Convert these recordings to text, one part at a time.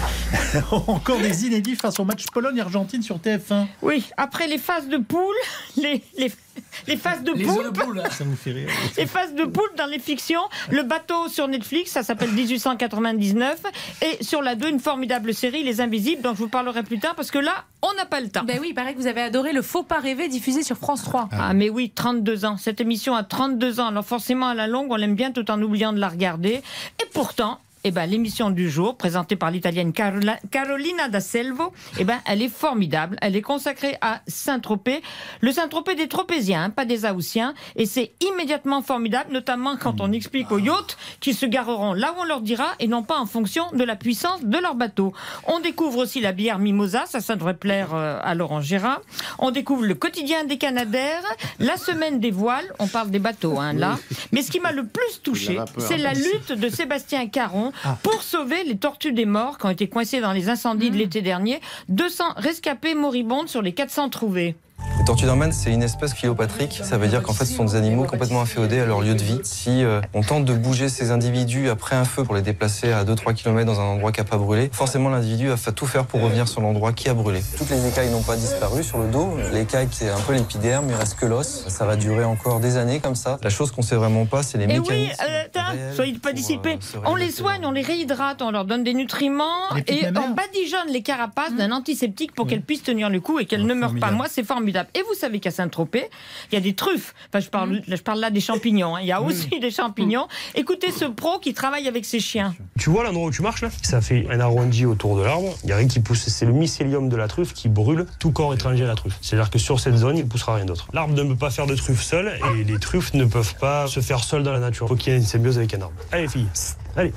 Encore des inédits face au match Pologne-Argentine sur TF1. Oui, après les phases de poule, les, les, les phases de poule, Ça vous fait rire. les phases de poule dans les fictions, le bateau sur Netflix, ça s'appelle 1899, et sur la 2, une formidable série, Les Invisibles, dont je vous parlerai plus tard, parce que là, on n'a pas le temps. Ben oui, il paraît que vous avez adoré le Faux pas rêver diffusé sur France 3. Ah mais oui, 32 ans. Cette émission a 32 ans. Alors forcément, à la longue, on l'aime bien tout en oubliant de la regarder. Et pourtant... Eh ben, l'émission du jour, présentée par l'italienne Carola- Carolina da Selvo, eh ben, elle est formidable. Elle est consacrée à Saint-Tropez. Le Saint-Tropez des Tropéziens, hein, pas des Haussiens. Et c'est immédiatement formidable, notamment quand on explique aux yachts qu'ils se gareront là où on leur dira et non pas en fonction de la puissance de leur bateau. On découvre aussi la bière Mimosa, ça, ça devrait plaire euh, à Laurent Gérard. On découvre le quotidien des Canadaires, la semaine des voiles, on parle des bateaux hein, là. Mais ce qui m'a le plus touché, c'est la lutte de Sébastien Caron pour sauver les tortues des morts qui ont été coincées dans les incendies de l'été dernier. 200 rescapés moribondes sur les 400 trouvés. Les tortues dormades, c'est une espèce kilopatrique. Ça veut dire qu'en fait, ce sont des animaux complètement inféodés à leur lieu de vie. Si euh, on tente de bouger ces individus après un feu pour les déplacer à 2-3 km dans un endroit qui n'a pas brûlé, forcément l'individu va tout faire pour revenir sur l'endroit qui a brûlé. Toutes les écailles n'ont pas disparu sur le dos. L'écaille, c'est un peu l'épiderme, il reste que l'os. Ça va durer encore des années comme ça. La chose qu'on sait vraiment pas, c'est les Et mécanismes. oui, euh, réels soyez pas dissipés. euh, se on les soigne, on les réhydrate, on leur donne des nutriments et on badigeonne les carapaces d'un antiseptique pour qu'elles puissent tenir le coup et qu'elles Oh, ne meurent pas. Moi, c'est formidable. Et vous savez qu'à Saint-Tropez, il y a des truffes. Enfin, je parle, je parle là des champignons. hein. Il y a aussi des champignons. Écoutez ce pro qui travaille avec ses chiens. Tu vois l'endroit où tu marches là? Ça fait un arrondi autour de l'arbre. Il n'y a rien qui pousse. C'est le mycélium de la truffe qui brûle tout corps étranger à la truffe. C'est-à-dire que sur cette zone, il ne poussera rien d'autre. L'arbre ne peut pas faire de truffe seul et les truffes ne peuvent pas se faire seules dans la nature. Il faut qu'il y ait une symbiose avec un arbre. Allez, fille. Allez.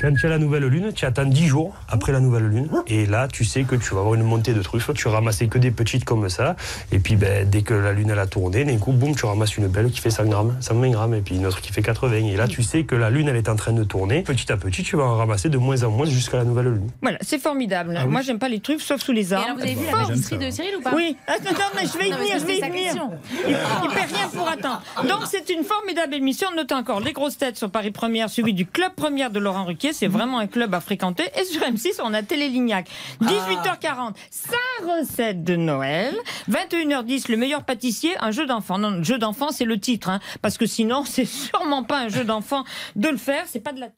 Quand tu as la nouvelle lune, tu attends 10 jours après la nouvelle lune. Et là, tu sais que tu vas avoir une montée de truffes. Tu ramasses que des petites comme ça. Et puis, ben, dès que la lune elle a tourné, d'un coup, boum, tu ramasses une belle qui fait 100 grammes, 120 grammes. Et puis une autre qui fait 80. Et là, tu sais que la lune, elle est en train de tourner. Petit à petit, tu vas en ramasser de moins en moins jusqu'à la nouvelle lune. Voilà, c'est formidable. Ah oui. Moi, j'aime pas les truffes, sauf sous les Et arbres. alors, vous avez vu la pâtisserie de Cyril ou pas Oui, attends, attends, mais je vais y Non, venir, je vais y venir. Il, il perd rien pour attendre. Donc c'est une formidable émission. Notez encore les grosses têtes sur Paris Première, suivi du club première de Laurent Ruquier. C'est vraiment un club à fréquenter. Et sur M6, on a Télélignac. 18h40, sa recette de Noël. 21h10, le meilleur pâtissier, un jeu d'enfant. Non, le jeu d'enfant, c'est le titre, hein, parce que sinon, c'est sûrement pas un jeu d'enfant de le faire. C'est pas de la